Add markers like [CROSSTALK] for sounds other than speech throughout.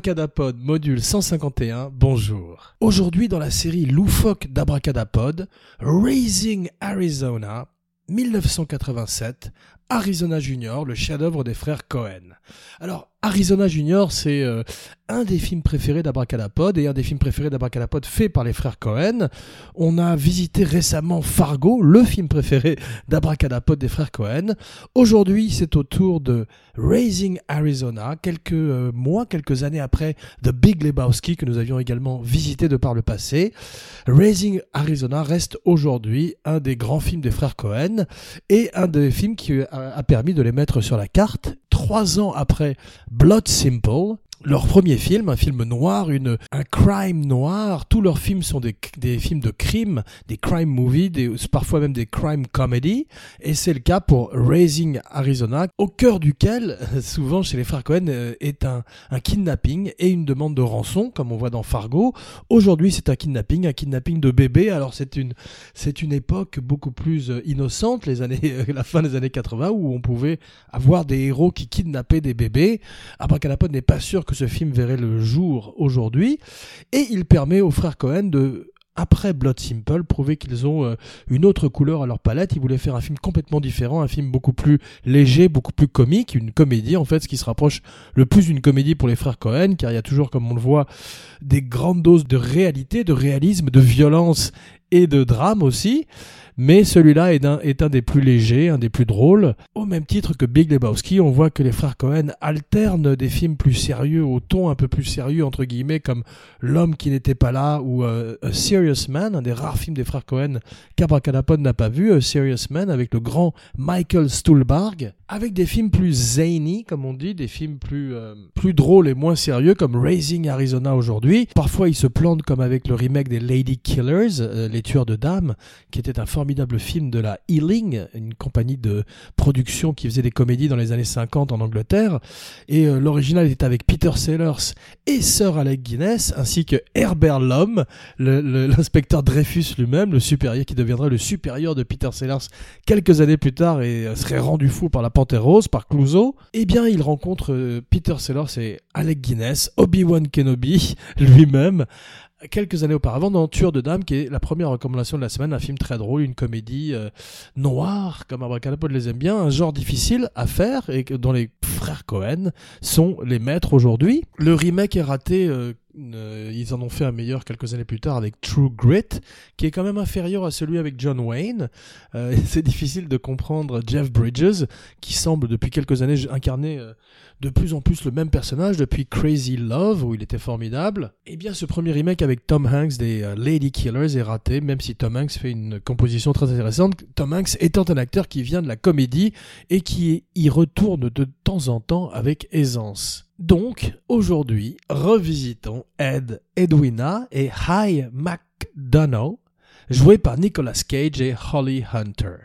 Abracadapod module 151, bonjour. Aujourd'hui dans la série loufoque d'Abracadapod, Raising Arizona, 1987, Arizona Junior, le chef-d'œuvre des frères Cohen. Alors, Arizona Junior, c'est euh, un des films préférés d'Abracadapod et un des films préférés d'Abracadapod fait par les frères Cohen. On a visité récemment Fargo, le film préféré d'Abracadapod des frères Cohen. Aujourd'hui, c'est au tour de Raising Arizona, quelques euh, mois, quelques années après The Big Lebowski que nous avions également visité de par le passé. Raising Arizona reste aujourd'hui un des grands films des frères Cohen et un des films qui a permis de les mettre sur la carte trois ans après Blood Simple, leur premier film, un film noir, un crime noir. Tous leurs films sont des, films de crime, des crime movies, parfois même des crime comedy. Et c'est le cas pour Raising Arizona, au cœur duquel, [LAUGHS] souvent chez les frères Cohen, euh, est un, kidnapping et une demande de rançon, comme on voit dans Fargo. Aujourd'hui, c'est un kidnapping, un kidnapping de bébé. Alors c'est une, c'est une époque beaucoup plus euh, innocente, les années, [LAUGHS] la fin des années 80, où on pouvait avoir des héros qui kidnappaient des bébés. Abracadapod n'est pas sûr que ce film verrait le jour aujourd'hui. Et il permet aux frères Cohen de après Blood Simple, prouver qu'ils ont euh, une autre couleur à leur palette. Ils voulaient faire un film complètement différent, un film beaucoup plus léger, beaucoup plus comique, une comédie en fait, ce qui se rapproche le plus d'une comédie pour les frères Cohen, car il y a toujours, comme on le voit, des grandes doses de réalité, de réalisme, de violence et de drame aussi mais celui-là est un, est un des plus légers, un des plus drôles. Au même titre que Big Lebowski, on voit que les frères Cohen alternent des films plus sérieux au ton un peu plus sérieux, entre guillemets, comme L'homme qui n'était pas là ou euh, A Serious Man, un des rares films des frères Cohen qu'Abracadapod n'a pas vu, A Serious Man, avec le grand Michael Stuhlbarg, avec des films plus zany, comme on dit, des films plus, euh, plus drôles et moins sérieux, comme Raising Arizona aujourd'hui. Parfois, ils se plantent comme avec le remake des Lady Killers, euh, Les Tueurs de Dames, qui était un formidable formidable film de la Ealing, une compagnie de production qui faisait des comédies dans les années 50 en Angleterre. Et euh, l'original était avec Peter Sellers et Sir Alec Guinness, ainsi que Herbert Lom, l'inspecteur Dreyfus lui-même, le supérieur qui deviendrait le supérieur de Peter Sellers quelques années plus tard et euh, serait rendu fou par la Panthère Rose, par Clouseau. Eh bien, il rencontre euh, Peter Sellers et Alec Guinness, Obi-Wan Kenobi [LAUGHS] lui-même, quelques années auparavant dans Tueur de Dames, qui est la première recommandation de la semaine, un film très drôle, une comédie euh, noire, comme Abracadapod les aime bien, un genre difficile à faire et dont les frères Cohen sont les maîtres aujourd'hui. Le remake est raté. Euh, euh, ils en ont fait un meilleur quelques années plus tard avec True Grit, qui est quand même inférieur à celui avec John Wayne. [LAUGHS] c'est difficile de comprendre Jeff Bridges, qui semble depuis quelques années incarner de plus en plus le même personnage depuis Crazy Love où il était formidable. Et eh bien ce premier remake avec Tom Hanks des euh, Lady Killers est raté, même si Tom Hanks fait une composition très intéressante. Tom Hanks étant un acteur qui vient de la comédie et qui y retourne de temps en temps avec aisance. Donc, aujourd'hui, revisitons Ed Edwina et High McDonough, joué par Nicolas Cage et Holly Hunter.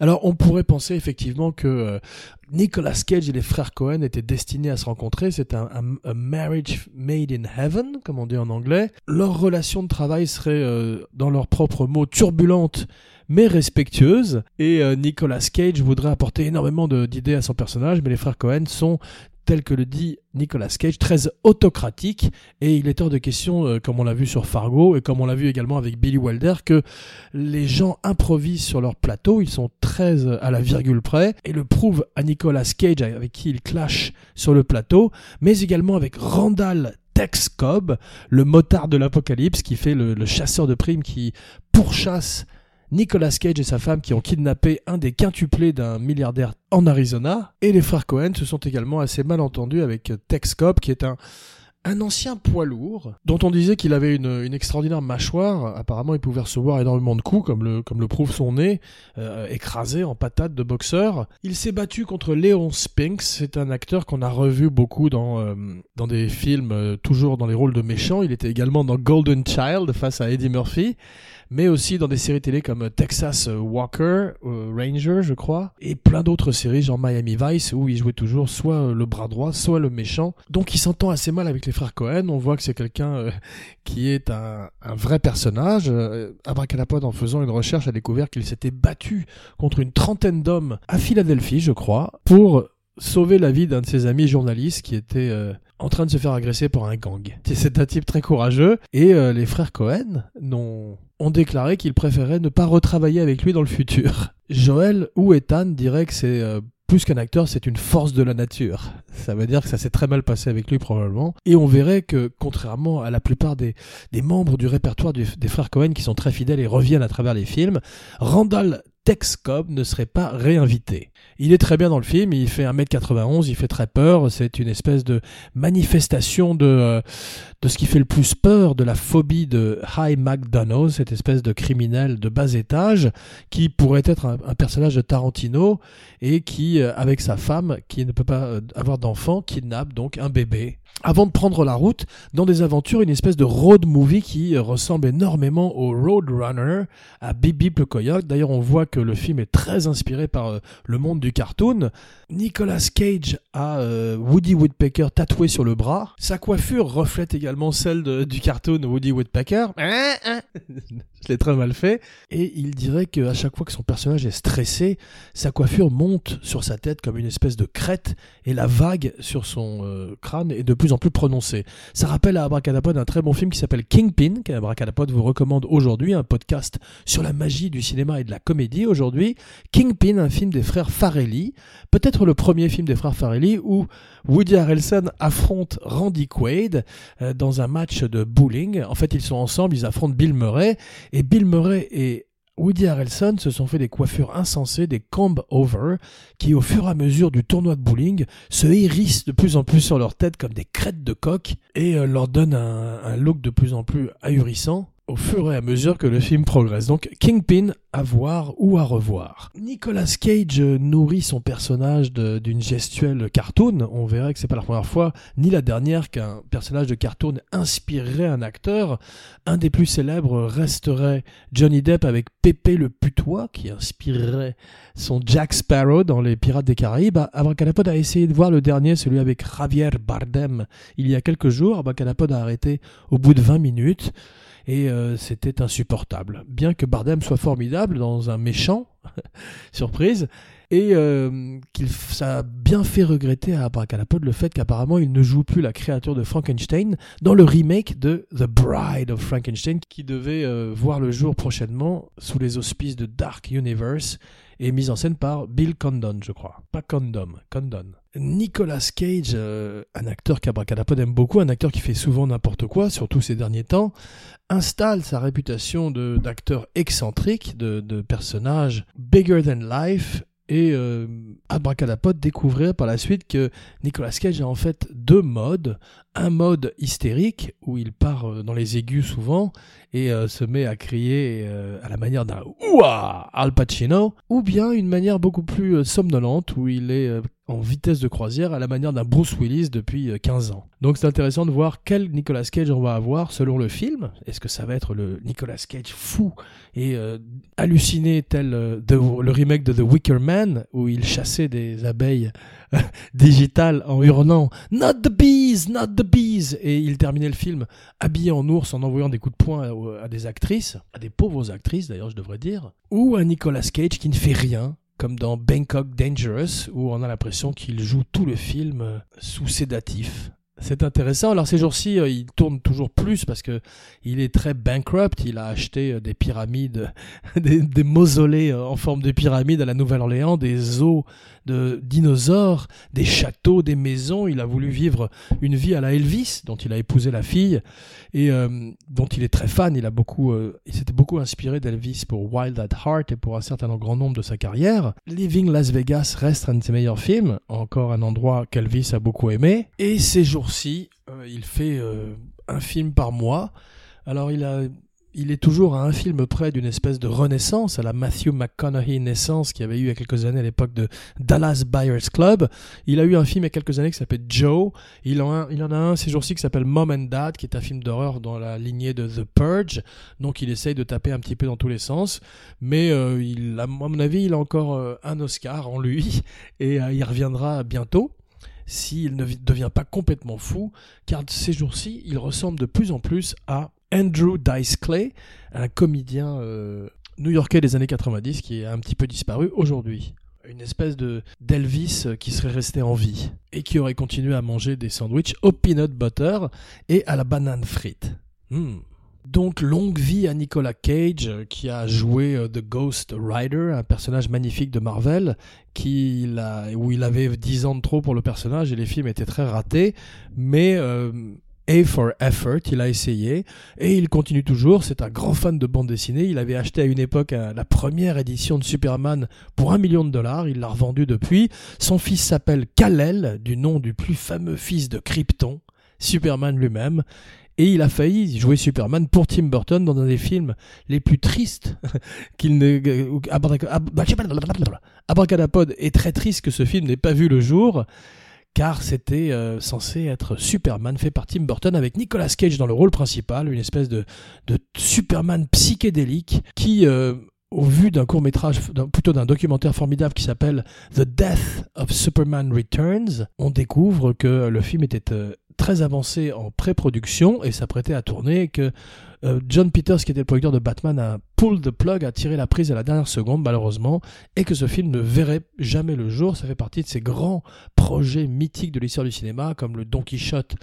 Alors on pourrait penser effectivement que euh, Nicolas Cage et les frères Cohen étaient destinés à se rencontrer, c'est un, marriage made in heaven, comme on dit en anglais. Leur relation de travail serait, euh, dans leurs propres mots, turbulente mais respectueuse. Et euh, Nicolas Cage voudrait apporter énormément d'idées à son personnage, mais les frères Cohen sont tel que le dit Nicolas Cage, très autocratique, et il est hors de question, euh, comme on l'a vu sur Fargo, et comme on l'a vu également avec Billy Wilder, que les gens improvisent sur leur plateau, ils sont très euh, à la virgule près, et le prouve à Nicolas Cage, avec qui il clash sur le plateau, mais également avec Randall Tex Cobb, le motard de l'apocalypse, qui fait le, le chasseur de primes, qui pourchasse Nicolas Cage et sa femme qui ont kidnappé un des quintuplés d'un milliardaire en Arizona. Et les frères Cohen se sont également assez mal entendus avec Tex Cobb qui est un, un ancien poids lourd dont on disait qu'il avait une, extraordinaire mâchoire. Apparemment, il pouvait recevoir énormément de coups, comme le, comme le prouve son nez, euh, écrasé en patate de boxeur. Il s'est battu contre Léon Spinks. C'est un acteur qu'on a revu beaucoup dans, euh, dans des films, euh, toujours dans les rôles de méchants. Il était également dans Golden Child face à Eddie Murphy mais aussi dans des séries télé comme Texas Walker, Ranger, je crois, et plein d'autres séries, genre Miami Vice, où il jouait toujours soit le bras droit, soit le méchant. Donc il s'entend assez mal avec les Cohen. On voit que c'est quelqu'un euh, qui est un, vrai personnage. Euh, Abracadapod, en faisant une recherche, a découvert qu'il s'était battu contre une trentaine d'hommes à Philadelphie, je crois, pour sauver la vie d'un de ses amis journalistes qui était euh, en train de se faire agresser par un gang. C'est un type très courageux et euh, les frères Cohen ont, déclaré qu'ils préféraient ne pas retravailler avec lui dans le futur. [LAUGHS] Joel ou Ethan diraient que c'est plus qu'un acteur, c'est une force de la nature. Ça veut dire que ça s'est très mal passé avec lui probablement. Et on verrait que, contrairement à la plupart des, membres du répertoire des frères Cohen qui sont très fidèles et reviennent à travers les films, Randall Tex Cobb ne serait pas réinvité. Il est très bien dans le film, il fait 1m91, il fait très peur, c'est une espèce de manifestation de, euh, de ce qui fait le plus peur, de la phobie de High McDonough, cette espèce de criminel de bas étage, qui pourrait être un, personnage de Tarantino, et qui, euh, avec sa femme, qui ne peut pas euh, avoir d'enfant, kidnappe donc un bébé avant de prendre la route dans des aventures, une espèce de road movie qui ressemble énormément au Road Runner à Bip le Coyote. D'ailleurs, on voit que le film est très inspiré par euh, le monde du cartoon. Nicolas Cage a euh, Woody Woodpecker tatoué sur le bras. Sa coiffure reflète également celle du cartoon Woody Woodpecker. [LAUGHS] Je l'ai très mal fait. Et il dirait qu'à chaque fois que son personnage est stressé, sa coiffure monte sur sa tête comme une espèce de crête et la vague sur son euh, crâne est de plus en plus prononcée. Ça rappelle à Abracadapod un très bon film qui s'appelle Kingpin, qu'Abracadapod vous recommande aujourd'hui, un podcast sur la magie du cinéma et de la comédie aujourd'hui. Kingpin, un film des frères Farelli, peut-être le premier film des frères Farelli où Woody Harrelson affronte Randy Quaid euh, dans un match de bowling. En fait, ils sont ensemble, ils affrontent Bill Murray et Bill Murray et Woody Harrelson se sont fait des coiffures insensées, des comb over, qui au fur et à mesure du tournoi de bowling se hérissent de plus en plus sur leur tête comme des crêtes de coq et euh, leur donnent un look de plus en plus ahurissant au fur et à mesure que le film progresse. Donc Kingpin à voir ou à revoir. Nicolas Cage nourrit son personnage d'une gestuelle cartoon. On verrait que c'est pas la première fois ni la dernière qu'un personnage de cartoon inspirerait un acteur. Un des plus célèbres resterait Johnny Depp avec Pépé le putois qui inspirerait son Jack Sparrow dans Les Pirates des Caraïbes. Abracadapod a essayé de voir le dernier, celui avec Javier Bardem, il y a quelques jours. Abracadapod a arrêté au bout de 20 minutes et euh, c'était insupportable. Bien que Bardem soit formidable dans un méchant, [LAUGHS] surprise, et euh, qu'il ça a bien fait regretter à Abracadapod le fait qu'apparemment il ne joue plus la créature de Frankenstein dans le remake de The Bride of Frankenstein qui devait euh, voir le jour prochainement sous les auspices de Dark Universe et mise en scène par Bill Condon, je crois. Pas Condom, Condon. Nicolas Cage, euh, un acteur qu'Abracadapod aime beaucoup, un acteur qui fait souvent n'importe quoi, surtout ces derniers temps, installe sa réputation d'acteur excentrique, de, de personnage bigger than life, et euh, Abracadapod découvrir par la suite que Nicolas Cage a en fait deux modes. Un mode hystérique, où il part euh, dans les aigus souvent, et euh, se met à crier euh, à la manière d'un Ouah Al Pacino, ou bien une manière beaucoup plus euh, somnolente où il est en vitesse de croisière à la manière d'un Bruce Willis depuis 15 ans. Donc c'est intéressant de voir quel Nicolas Cage on va avoir selon le film. Est-ce que ça va être le Nicolas Cage fou et halluciné tel le remake de The Wicker Man où il chassait des abeilles [LAUGHS] digitales en hurlant Not the bees, not the bees et il terminait le film habillé en ours en envoyant des coups de poing à des actrices, à des pauvres actrices d'ailleurs je devrais dire, ou à Nicolas Cage qui ne fait rien, comme dans Bangkok Dangerous, où on a l'impression qu'il joue tout le film euh, sous sédatif. C'est intéressant. Alors ces jours-ci, euh, il tourne toujours plus parce que il est très bankrupt. Il a acheté euh, des pyramides, [LAUGHS] des, mausolées en forme de pyramides à la Nouvelle-Orléans, des eaux de dinosaures, des châteaux, des maisons. Il a voulu vivre une vie à la Elvis, dont il a épousé la fille et euh, dont il est très fan. Il a beaucoup, euh, il s'était beaucoup inspiré d'Elvis pour Wild at Heart et pour un certain grand nombre de sa carrière. Living Las Vegas reste un de ses meilleurs films, encore un endroit qu'Elvis a beaucoup aimé. Et ces jours-ci, euh, il fait un film par mois. Alors il a il est toujours à un film près d'une espèce de renaissance, à la Matthew McConaughey naissance qu'il avait eu il y a quelques années à l'époque de Dallas Buyers Club. Il a eu un film il y a quelques années qui s'appelle Joe. Il en, a, un ces jours-ci qui s'appelle Mom and Dad, qui est un film d'horreur dans la lignée de The Purge. Donc il essaye de taper un petit peu dans tous les sens. Mais euh, à mon avis, il a encore euh, un Oscar en lui [LAUGHS] et euh, il reviendra bientôt s'il ne devient pas complètement fou, car ces jours-ci, il ressemble de plus en plus à Andrew Dice Clay, un comédien euh, new-yorkais des années 90 qui est un petit peu disparu aujourd'hui. une espèce de d'Elvis qui serait resté en vie et qui aurait continué à manger des sandwichs au peanut butter et à la banane frite. Hmm. Donc longue vie à Nicolas Cage qui a joué euh, The Ghost Rider, un personnage magnifique de Marvel où il avait 10 ans de trop pour le personnage et les films étaient très ratés, mais euh, A for Effort, il a essayé et il continue toujours. C'est un grand fan de bande dessinée. Il avait acheté à une époque euh, la première édition de Superman pour un million de dollars. Il l'a revendu depuis. Son fils s'appelle Kal-El, du nom du plus fameux fils de Krypton. Superman lui-même. Et il a failli jouer Superman pour Tim Burton dans un des films les plus tristes [LAUGHS] qu'il ne. Abracadapod est très triste que ce film n'ait pas vu le jour, car c'était euh, censé être Superman fait par Tim Burton avec Nicolas Cage dans le rôle principal, une espèce de, de Superman psychédélique qui. Euh, au vu d'un court métrage, plutôt d'un documentaire formidable qui s'appelle The Death of Superman Returns, on découvre que le film était euh, très avancé en pré-production et s'apprêtait à tourner que euh, John Peters, qui était le producteur de Batman, a pull the plug, a tiré la prise à la dernière seconde, malheureusement, et que ce film ne verrait jamais le jour. Ça fait partie de ces grands projets mythiques de l'histoire du cinéma, comme le Don Quichotte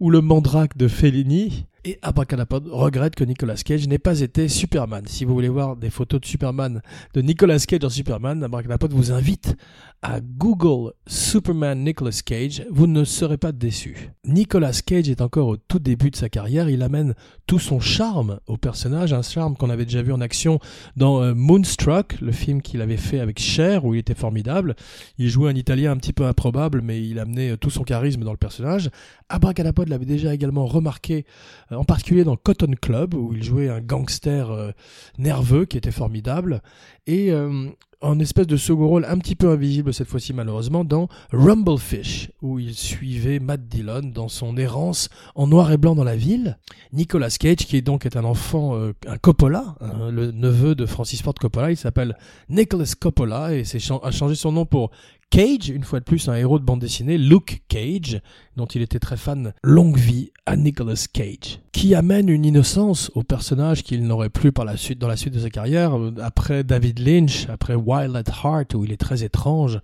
ou le Mandrake de Fellini. Et Abracadapod regrette que Nicolas Cage n'ait pas été Superman. Si vous voulez voir des photos de Superman, de Nicolas Cage en Superman, Abracadapod vous invite à Google Superman Nicolas Cage. Vous ne serez pas déçu. Nicolas Cage est encore au tout début de sa carrière. Il amène tout son charme au personnage, un charme qu'on avait déjà vu en action dans euh, Moonstruck, le film qu'il avait fait avec Cher, où il était formidable. Il jouait un Italien un petit peu improbable, mais il amenait euh, tout son charisme dans le personnage. Abracadapod l'avait déjà également remarqué en particulier dans Cotton Club, où il jouait un gangster euh, nerveux qui était formidable, et euh, en espèce de second rôle un petit peu invisible cette fois-ci malheureusement dans Rumblefish, où il suivait Matt Dillon dans son errance en noir et blanc dans la ville. Nicolas Cage, qui est donc est un enfant, un Coppola, hein, le neveu de Francis Ford Coppola, il s'appelle Nicholas Coppola et a changé son nom pour Cage, une fois de plus un héros de bande dessinée, Luke Cage, dont il était très fan, longue vie à Nicolas Cage, qui amène une innocence au personnage qu'il n'aurait plus par la suite, dans la suite de sa carrière, euh, après David Lynch, après Wild at Heart, où il est très étrange.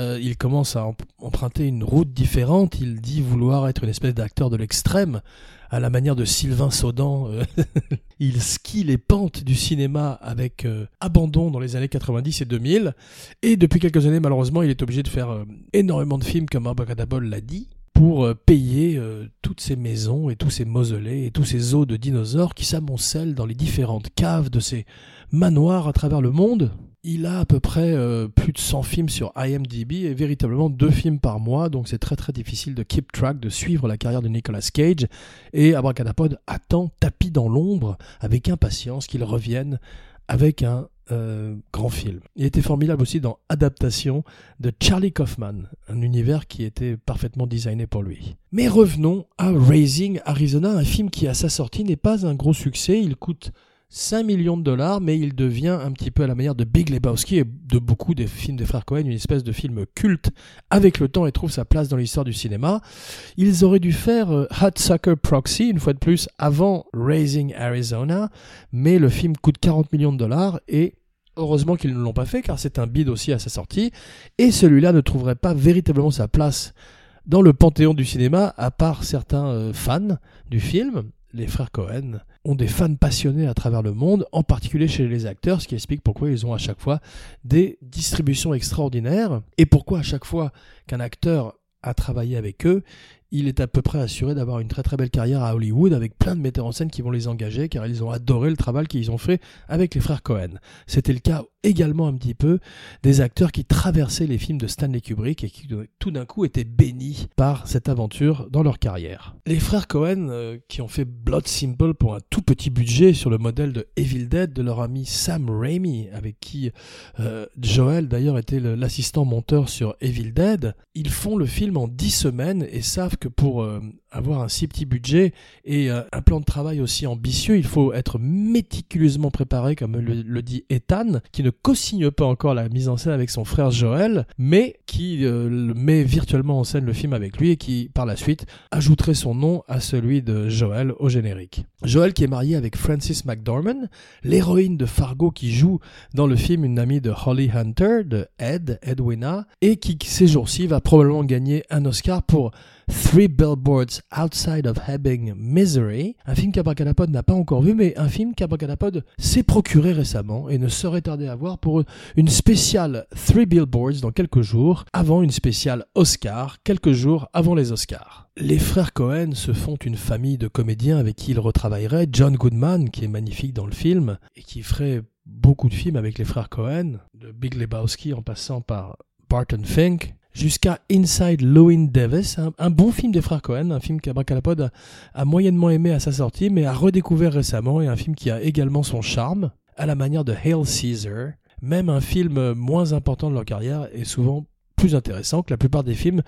Euh, il commence à emprunter une route différente, il dit vouloir être une espèce d'acteur de l'extrême, à la manière de Sylvain Saudan. Euh, [LAUGHS] il skie les pentes du cinéma avec euh, abandon dans les années 90 et 2000. Et depuis quelques années, malheureusement, il est obligé de faire énormément de films, comme Abacadabol l'a dit, pour payer toutes ces maisons et tous ces mausolées et tous ces os de dinosaures qui s'amoncellent dans les différentes caves de ces manoirs à travers le monde. Il a à peu près euh, plus de 100 films sur IMDb et véritablement deux films par mois, donc c'est très très difficile de keep track, de suivre la carrière de Nicolas Cage. Et Abracadapod attend tapis dans l'ombre avec impatience qu'il revienne avec un euh, grand film. Il était formidable aussi dans Adaptation de Charlie Kaufman, un univers qui était parfaitement designé pour lui. Mais revenons à Raising Arizona, un film qui à sa sortie n'est pas un gros succès, il coûte 5 millions de dollars, mais il devient un petit peu à la manière de Big Lebowski et de beaucoup des films des frères Cohen, une espèce de film culte avec le temps et trouve sa place dans l'histoire du cinéma. Ils auraient dû faire euh, Hot Sucker Proxy, une fois de plus, avant Raising Arizona, mais le film coûte 40 millions de dollars et Heureusement qu'ils ne l'ont pas fait car c'est un bid aussi à sa sortie et celui-là ne trouverait pas véritablement sa place dans le panthéon du cinéma à part certains euh, fans du film les frères Cohen ont des fans passionnés à travers le monde, en particulier chez les acteurs, ce qui explique pourquoi ils ont à chaque fois des distributions extraordinaires et pourquoi à chaque fois qu'un acteur a travaillé avec eux, il est à peu près assuré d'avoir une très très belle carrière à Hollywood avec plein de metteurs en scène qui vont les engager car ils ont adoré le travail qu'ils ont fait avec les frères Cohen. C'était le cas également un petit peu des acteurs qui traversaient les films de Stanley Kubrick et qui tout d'un coup étaient bénis par cette aventure dans leur carrière. Les frères Cohen euh, qui ont fait Blood Simple pour un tout petit budget sur le modèle de Evil Dead de leur ami Sam Raimi avec qui euh, Joel d'ailleurs était l'assistant monteur sur Evil Dead, ils font le film en 10 semaines et savent que pour euh, avoir un si petit budget et euh, un plan de travail aussi ambitieux, il faut être méticuleusement préparé, comme le, dit Ethan, qui ne co-signe pas encore la mise en scène avec son frère Joël, mais qui euh, met virtuellement en scène le film avec lui et qui, par la suite, ajouterait son nom à celui de Joël au générique. Joël qui est marié avec Francis McDormand, l'héroïne de Fargo qui joue dans le film une amie de Holly Hunter, de Ed, Edwina, et qui ces jours-ci va probablement gagner un Oscar pour Three Billboards Outside of Ebbing, Misery, un film qu'Abracadapod n'a pas encore vu, mais un film qu'Abracadapod s'est procuré récemment et ne serait tardé à voir pour une spéciale Three Billboards dans quelques jours, avant une spéciale Oscar, quelques jours avant les Oscars. Les frères Cohen se font une famille de comédiens avec qui ils retravailleraient. John Goodman, qui est magnifique dans le film, et qui ferait beaucoup de films avec les frères Cohen, de Big Lebowski en passant par Barton Fink, jusqu'à Inside Llewyn Davis, un, bon film des frères Cohen, un film qu'Abracadapod a, a moyennement aimé à sa sortie, mais a redécouvert récemment, et un film qui a également son charme, à la manière de Hail Caesar. Même un film moins important de leur carrière est souvent plus intéressant que la plupart des films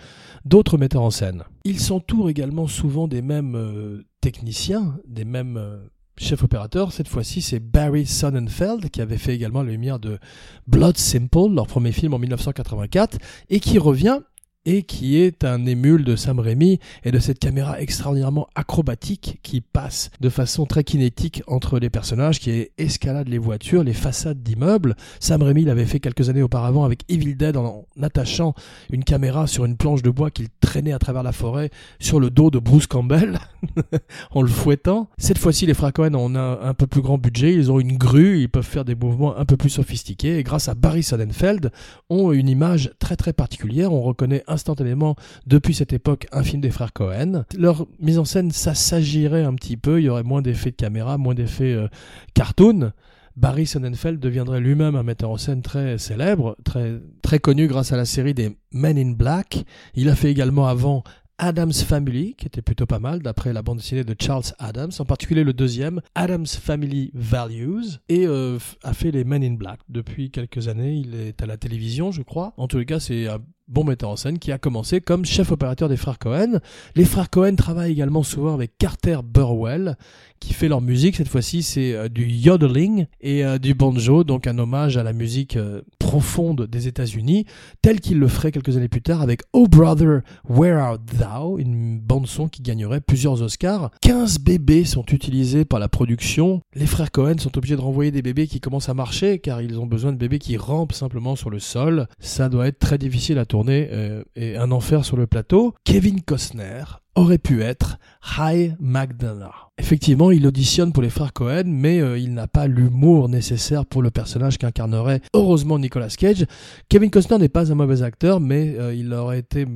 d'autres metteurs en scène. Ils s'entourent également souvent des mêmes euh, techniciens, des mêmes euh, chef opérateur, cette fois-ci, c'est Barry Sonnenfeld, qui avait fait également la lumière de Blood Simple, leur premier film en 1984, et qui revient et qui est un émule de Sam Raimi et de cette caméra extraordinairement acrobatique qui passe de façon très kinétique entre les personnages, qui escalade les voitures, les façades d'immeubles. Sam Raimi l'avait fait quelques années auparavant avec Evil Dead en attachant une caméra sur une planche de bois qu'il traînait à travers la forêt sur le dos de Bruce Campbell [LAUGHS] en le fouettant. Cette fois-ci, les frères Cohen ont un, un peu plus grand budget, ils ont une grue, ils peuvent faire des mouvements un peu plus sophistiqués et grâce à Barry Sonnenfeld, ont une image très très particulière. On reconnaît instantanément depuis cette époque un film des frères Cohen. Leur mise en scène, ça s'agirait un petit peu, il y aurait moins d'effets de caméra, moins d'effets euh, cartoon. Barry Sonnenfeld deviendrait lui-même un metteur en scène très célèbre, très, très connu grâce à la série des Men in Black. Il a fait également avant Adam's Family, qui était plutôt pas mal, d'après la bande dessinée de Charles Adams, en particulier le deuxième, Adam's Family Values, et euh, a fait les Men in Black. Depuis quelques années, il est à la télévision, je crois. En tous cas, c'est un bon metteur en scène, qui a commencé comme chef opérateur des frères Cohen. Les frères Cohen travaillent également souvent avec Carter Burwell, qui fait leur musique. Cette fois-ci, c'est euh, du yodeling et euh, du banjo, donc un hommage à la musique euh, profonde des États-Unis, tel qu'il le ferait quelques années plus tard avec Oh Brother, Where Art Thou, une bande-son qui gagnerait plusieurs Oscars. 15 bébés sont utilisés par la production. Les frères Cohen sont obligés de renvoyer des bébés qui commencent à marcher, car ils ont besoin de bébés qui rampent simplement sur le sol. Ça doit être très difficile à tourner euh, et un enfer sur le plateau, Kevin Costner aurait pu être High McDonough. Effectivement, il auditionne pour les frères Cohen, mais euh, il n'a pas l'humour nécessaire pour le personnage qu'incarnerait heureusement Nicolas Cage. Kevin Costner n'est pas un mauvais acteur, mais euh, il aurait été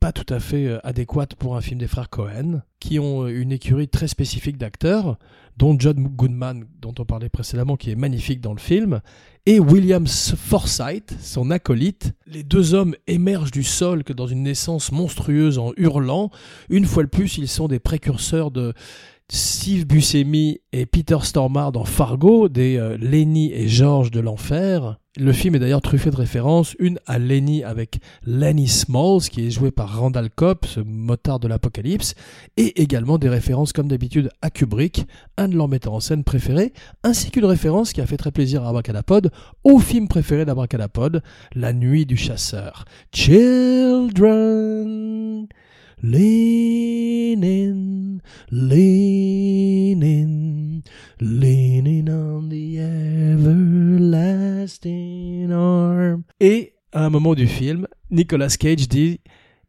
pas tout à fait adéquat pour un film des frères Cohen, qui ont une écurie très spécifique d'acteurs, dont John Goodman, dont on parlait précédemment, qui est magnifique dans le film, et William Forsythe, son acolyte. Les deux hommes émergent du sol que dans une naissance monstrueuse en hurlant. Une fois de plus, ils sont des précurseurs de Steve Buscemi et Peter Stormare dans Fargo, des euh, Lenny et George de l'enfer. Le film est d'ailleurs truffé de références, une à Lenny avec Lenny Smalls, qui est joué par Randall Cobb, ce motard de l'apocalypse, et également des références comme d'habitude à Kubrick, un de leurs metteurs en scène préférés, ainsi qu'une référence qui a fait très plaisir à Abracadapod au film préféré d'Abracadapod, La nuit du chasseur. Children on the everlasting. Et à un moment du film, Nicolas Cage dit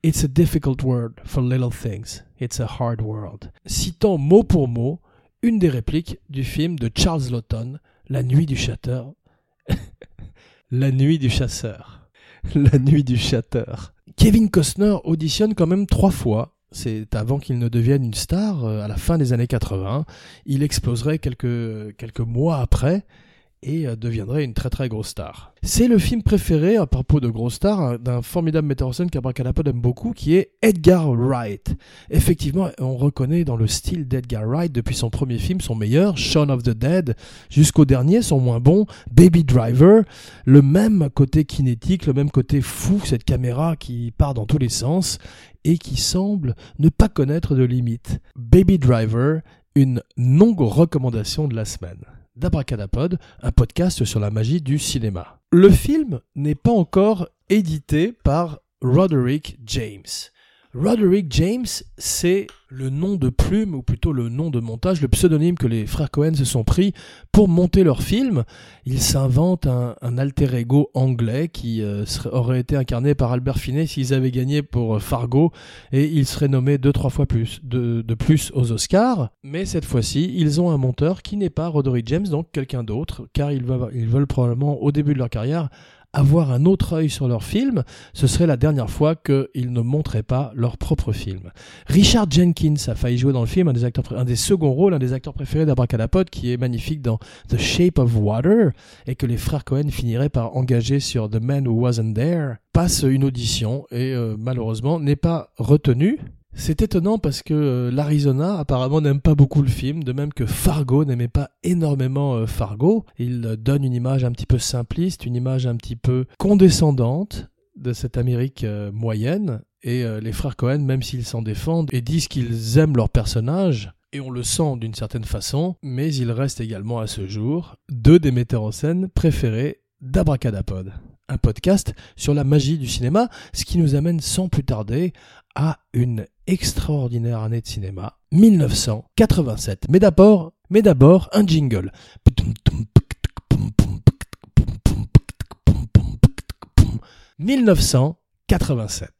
It's a difficult world for little things. It's a hard world. Citant mot pour mot une des répliques du film de Charles Lawton, La nuit du chasseur. [LAUGHS] La nuit du chasseur. La nuit du chasseur. Kevin Costner auditionne quand même trois fois. C'est avant qu'il ne devienne une star, euh, à la fin des années 80. Il exploserait quelques, quelques mois après. Et euh, deviendrait une très très grosse star. C'est le film préféré, à propos de grosse star, hein, d'un formidable metteur en scène qu'Abracadapod aime beaucoup, qui est Edgar Wright. Effectivement, on reconnaît dans le style d'Edgar Wright depuis son premier film, son meilleur, Shaun of the Dead, jusqu'au dernier, son moins bon, Baby Driver, le même côté kinétique, le même côté fou, cette caméra qui part dans tous les sens et qui semble ne pas connaître de limites. Baby Driver, une non-recommandation de la semaine d'Abracadapod, un podcast sur la magie du cinéma. Le film n'est pas encore édité par Roderick James. Roderick James, c'est le nom de plume, ou plutôt le nom de montage, le pseudonyme que les frères Cohen se sont pris pour monter leur film. Ils s'inventent un, alter ego anglais qui euh, aurait été incarné par Albert Finney s'ils avaient gagné pour euh, Fargo, et il serait nommé deux, trois fois plus de, plus aux Oscars. Mais cette fois-ci, ils ont un monteur qui n'est pas Roderick James, donc quelqu'un d'autre, car ils veulent probablement, au début de leur carrière, avoir un autre œil sur leur film, ce serait la dernière fois qu'ils ne montraient pas leur propre film. Richard Jenkins a failli jouer dans le film, un des, acteurs, un des seconds rôles, un des acteurs préférés d'Abracadapod, qui est magnifique dans The Shape of Water, et que les frères Cohen finiraient par engager sur The Man Who Wasn't There, passe une audition et euh, malheureusement n'est pas retenu c'est étonnant parce que euh, l'Arizona apparemment n'aime pas beaucoup le film, de même que Fargo n'aimait pas énormément euh, Fargo. Il euh, donne une image un petit peu simpliste, une image un petit peu condescendante de cette Amérique moyenne. Et les frères Cohen, même s'ils s'en défendent et disent qu'ils aiment leur personnage, et on le sent d'une certaine façon, mais ils restent également à ce jour deux des metteurs en scène préférés d'Abracadapod un podcast sur la magie du cinéma, ce qui nous amène sans plus tarder à une extraordinaire année de cinéma, 1987. Mais d'abord, mais d'abord un jingle. 1987.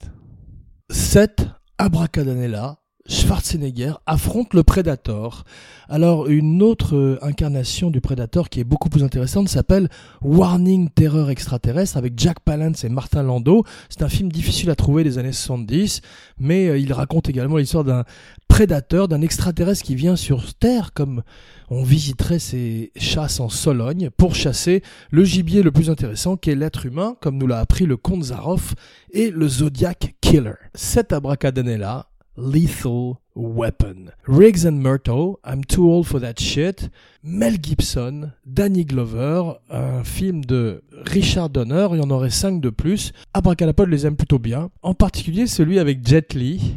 Cette abracadanella Schwarzenegger affronte le Predator. Alors une autre euh, incarnation du Predator qui est beaucoup plus intéressante s'appelle Warning Terreur extraterrestre avec Jack Palance et Martin Landau. C'est un film difficile à trouver des années 70, mais euh, il raconte également l'histoire d'un prédateur, d'un extraterrestre qui vient sur Terre comme on visiterait ces chasses en Sologne pour chasser le gibier le plus intéressant qu'est l'être humain, comme nous l'a appris le comte Zaroff et le Zodiac Killer. Cet abracadabra Lethal Weapon. Riggs and Myrtle, I'm Too Old for That Shit. Mel Gibson, Danny Glover, un film de Richard Donner, il y en aurait cinq de plus. Abracadapod les aime plutôt bien, en particulier celui avec Jet Li,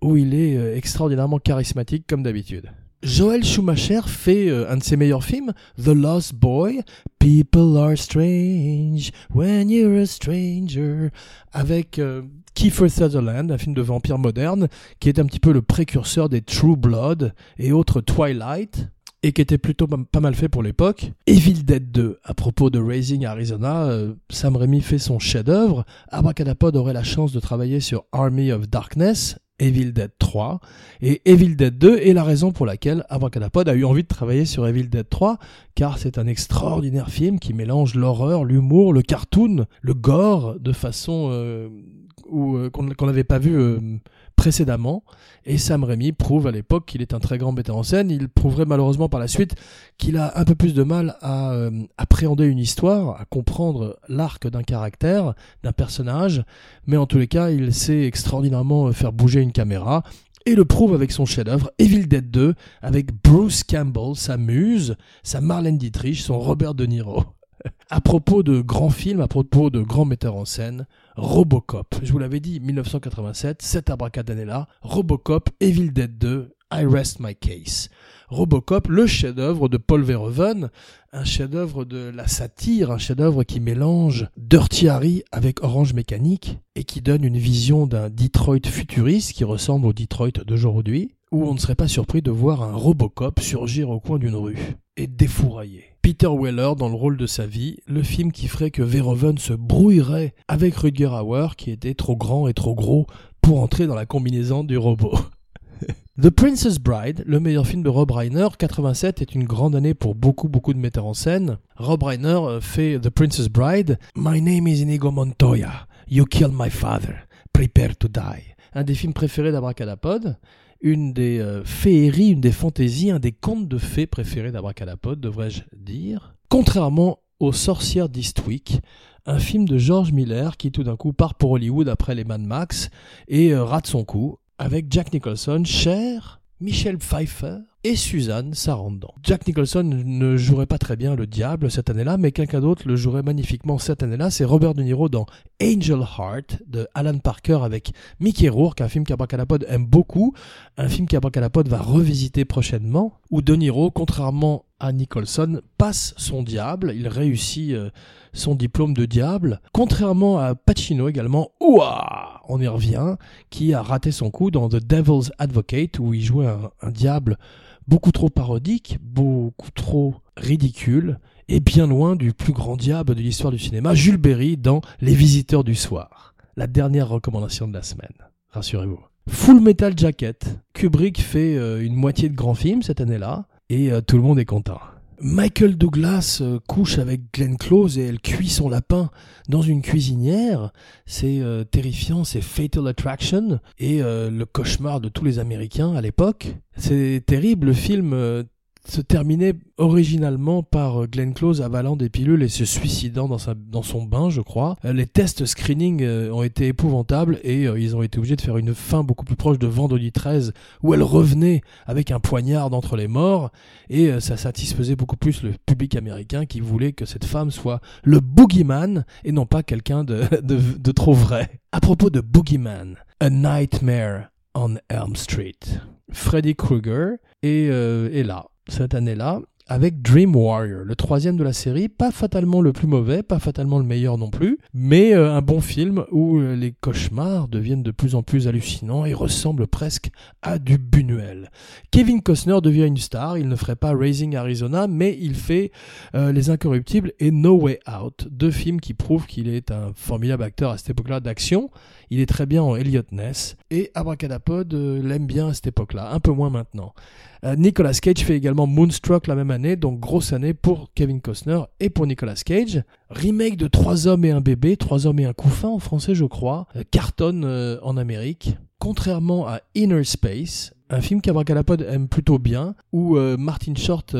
où il est euh, extraordinairement charismatique comme d'habitude. Joel Schumacher fait euh, un de ses meilleurs films, The Lost Boy, People Are Strange When You're a Stranger, avec euh, Kiefer Sutherland, un film de vampire moderne, qui est un petit peu le précurseur des True Blood et autres Twilight, et qui était plutôt pas mal fait pour l'époque. Evil Dead 2, à propos de Raising Arizona, euh, Sam Raimi fait son chef-d'œuvre. Abracadapod aurait la chance de travailler sur Army of Darkness, Evil Dead 3 et Evil Dead 2 est la raison pour laquelle Abracadapod a eu envie de travailler sur Evil Dead 3 car c'est un extraordinaire film qui mélange l'horreur, l'humour, le cartoon, le gore de façon euh, euh, qu'on n'avait pas vu euh, précédemment. Et Sam Raimi prouve à l'époque qu'il est un très grand metteur en scène. Il prouverait malheureusement par la suite qu'il a un peu plus de mal à euh, appréhender une histoire, à comprendre l'arc d'un caractère, d'un personnage. Mais en tous les cas, il sait extraordinairement faire bouger une caméra et le prouve avec son chef-d'œuvre Evil Dead 2 avec Bruce Campbell, sa muse, sa Marlène Dietrich, son Robert De Niro. À propos de grands films, à propos de grands metteurs en scène, Robocop. Je vous l'avais dit, 1987, cette abracadabra, Robocop, Evil Dead 2, I Rest My Case. Robocop, le chef-d'œuvre de Paul Verhoeven, un chef-d'œuvre de la satire, un chef-d'œuvre qui mélange Dirty Harry avec Orange Mécanique et qui donne une vision d'un Detroit futuriste qui ressemble au Detroit d'aujourd'hui, où on ne serait pas surpris de voir un Robocop surgir au coin d'une rue et défourailler. Peter Weller dans le rôle de sa vie, le film qui ferait que Verhoeven se brouillerait avec Rutger Hauer qui était trop grand et trop gros pour entrer dans la combinaison du robot. [LAUGHS] The Princess Bride, le meilleur film de Rob Reiner, 87 est une grande année pour beaucoup beaucoup de metteurs en scène. Rob Reiner euh, fait The Princess Bride, My name is Inigo Montoya, You killed my father, prepare to die. Un des films préférés d'Abracadapod une des féeries, une des fantaisies, un des contes de fées préférés d'Abracadapod, devrais-je dire. Contrairement aux Sorcières d'Eastwick, un film de George Miller qui tout d'un coup part pour Hollywood après les Mad Max et euh, rate son coup, avec Jack Nicholson, Cher, Michelle Pfeiffer et Suzanne Sarandon. Jack Nicholson ne jouerait pas très bien le diable cette année-là, mais quelqu'un d'autre le jouerait magnifiquement cette année-là. C'est Robert De Niro dans Angel Heart de Alan Parker avec Mickey Rourke, un film qu'Abracadapod aime beaucoup, un film qu'Abracadapod va revisiter prochainement, où De Niro, contrairement à Nicholson, passe son diable, il réussit euh, son diplôme de diable, contrairement à Pacino également, ouah, on y revient, qui a raté son coup dans The Devil's Advocate, où il jouait un diable beaucoup trop parodique, beaucoup trop ridicule, et bien loin du plus grand diable de l'histoire du cinéma, Jules Berry dans Les Visiteurs du Soir. La dernière recommandation de la semaine, rassurez-vous. Full Metal Jacket. Kubrick fait euh, une moitié de grand film cette année-là, et euh, tout le monde est content. Michael Douglas euh, couche avec Glenn Close et elle cuit son lapin dans une cuisinière. C'est euh, terrifiant, c'est Fatal Attraction et le cauchemar de tous les Américains à l'époque. C'est terrible, le film se terminait originalement par euh, Glenn Close avalant des pilules et se suicidant dans, sa, dans son bain, je crois. Euh, les tests screening euh, ont été épouvantables et ils ont été obligés de faire une fin beaucoup plus proche de Vendredi 13 où elle revenait avec un poignard d'entre les morts et ça satisfaisait beaucoup plus le public américain qui voulait que cette femme soit le boogeyman et non pas quelqu'un de, [LAUGHS] de, de trop vrai. À propos de boogeyman, A Nightmare on Elm Street. Freddy Krueger est, est là cette année-là avec Dream Warrior, le troisième de la série, pas fatalement le plus mauvais, pas fatalement le meilleur non plus, mais euh, un bon film où euh, les cauchemars deviennent de plus en plus hallucinants et ressemblent presque à du Buñuel. Kevin Costner devient une star, il ne ferait pas Raising Arizona, mais il fait euh, Les Incorruptibles et No Way Out, deux films qui prouvent qu'il est un formidable acteur à cette époque-là d'action. Il est très bien en Elliot Ness et Abracadapod l'aime bien à cette époque-là, un peu moins maintenant. Nicolas Cage fait également Moonstruck la même année, donc grosse année pour Kevin Costner et pour Nicolas Cage. Remake de Trois hommes et un bébé, Trois hommes et un couffin en français je crois, euh, cartonne euh, en Amérique. Contrairement à Inner Space, un film qu'Abracadapod aime plutôt bien, où Martin Short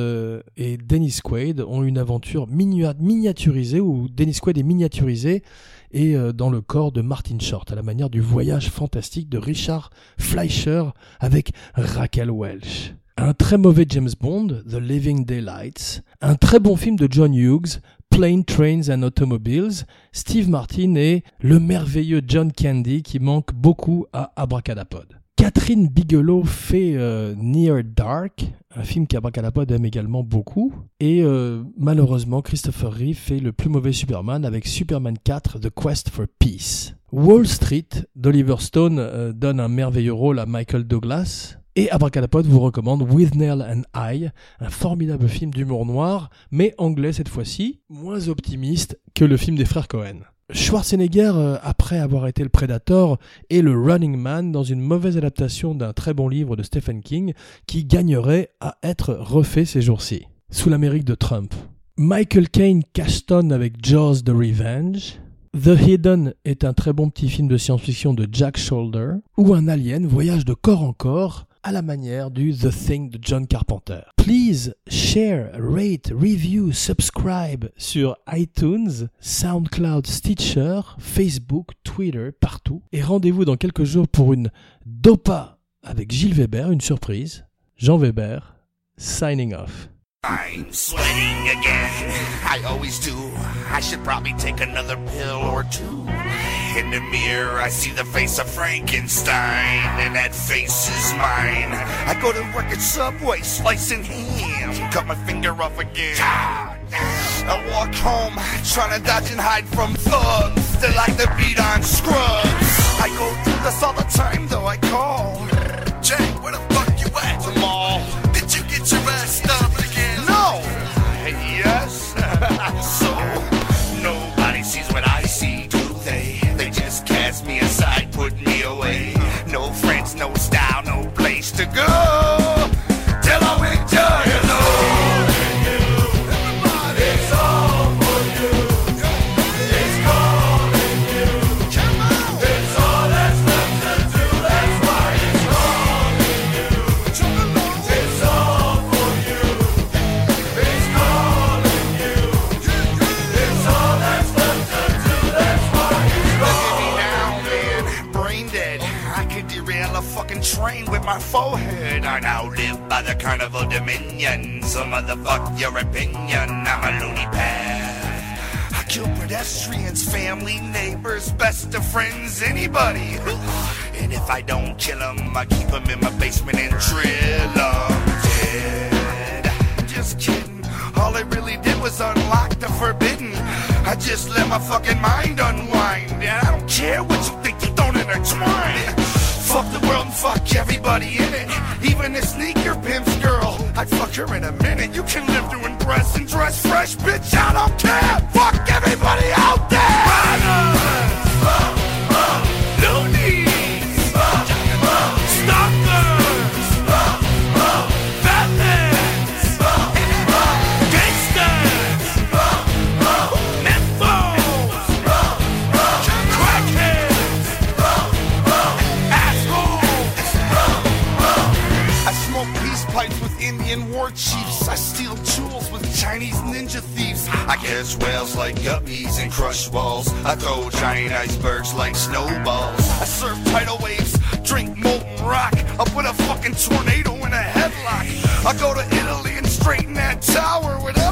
et Dennis Quaid ont une aventure miniaturisée, où Dennis Quaid est miniaturisé et dans le corps de Martin Short, à la manière du voyage fantastique de Richard Fleischer avec Raquel Welch un très mauvais James Bond, The Living Daylights, un très bon film de John Hughes, Plane, Trains and Automobiles, Steve Martin et le merveilleux John Candy qui manque beaucoup à Abracadapod. Catherine Bigelow fait euh, Near Dark, un film qu'Abracadapod aime également beaucoup. Et euh, malheureusement, Christopher Reeve fait le plus mauvais Superman avec Superman 4, The Quest for Peace. Wall Street d'Oliver Stone euh, donne un merveilleux rôle à Michael Douglas. Et Abracadapod vous recommande With Nail and I, un formidable film d'humour noir, mais anglais cette fois-ci, moins optimiste que le film des frères Cohen. Schwarzenegger, euh, après avoir été le Predator, est le Running Man dans une mauvaise adaptation d'un très bon livre de Stephen King qui gagnerait à être refait ces jours-ci, sous l'Amérique de Trump. Michael Caine cachetonne avec Jaws the Revenge. The Hidden est un très bon petit film de science-fiction de Jack Shoulder, où un alien voyage de corps en corps à la manière du The Thing de John Carpenter. Please share, rate, review, subscribe sur iTunes, SoundCloud, Stitcher, Facebook, Twitter, partout. Et rendez-vous dans quelques jours pour une Dopa avec Gilles Weber, une surprise. Jean Weber, signing off. I'm sweating again. I always do. I should probably take another pill or two. In the mirror, I see the face of Frankenstein, and that face is mine. I go to work at Subway, slicing ham, cut my finger off again. I walk home, trying to dodge and hide from thugs that like to beat on scrubs. I go through this all the time, though I call. No style, no place to go. Train with my forehead. I now live by the carnival dominion. So motherfuck your opinion. I'm a loony pad. I kill pedestrians, family, neighbors, best of friends, anybody. [GASPS] And if I don't kill them, I keep them in my basement and drill them dead. Just kidding. All I really did was unlock the forbidden. I just let my fucking mind unwind. And I don't care what you think, you don't intertwine. Fuck the world and fuck everybody in it. Even a sneaker pimp's girl. I'd fuck her in a minute. You can live doing breasts and dress fresh, bitch. I don't care. Fuck everybody out there. Loonies. Catch whales like guppies and crush walls. I throw giant icebergs like snowballs. I surf tidal waves, drink molten rock. I put a fucking tornado in a headlock. I go to Italy and straighten that tower. The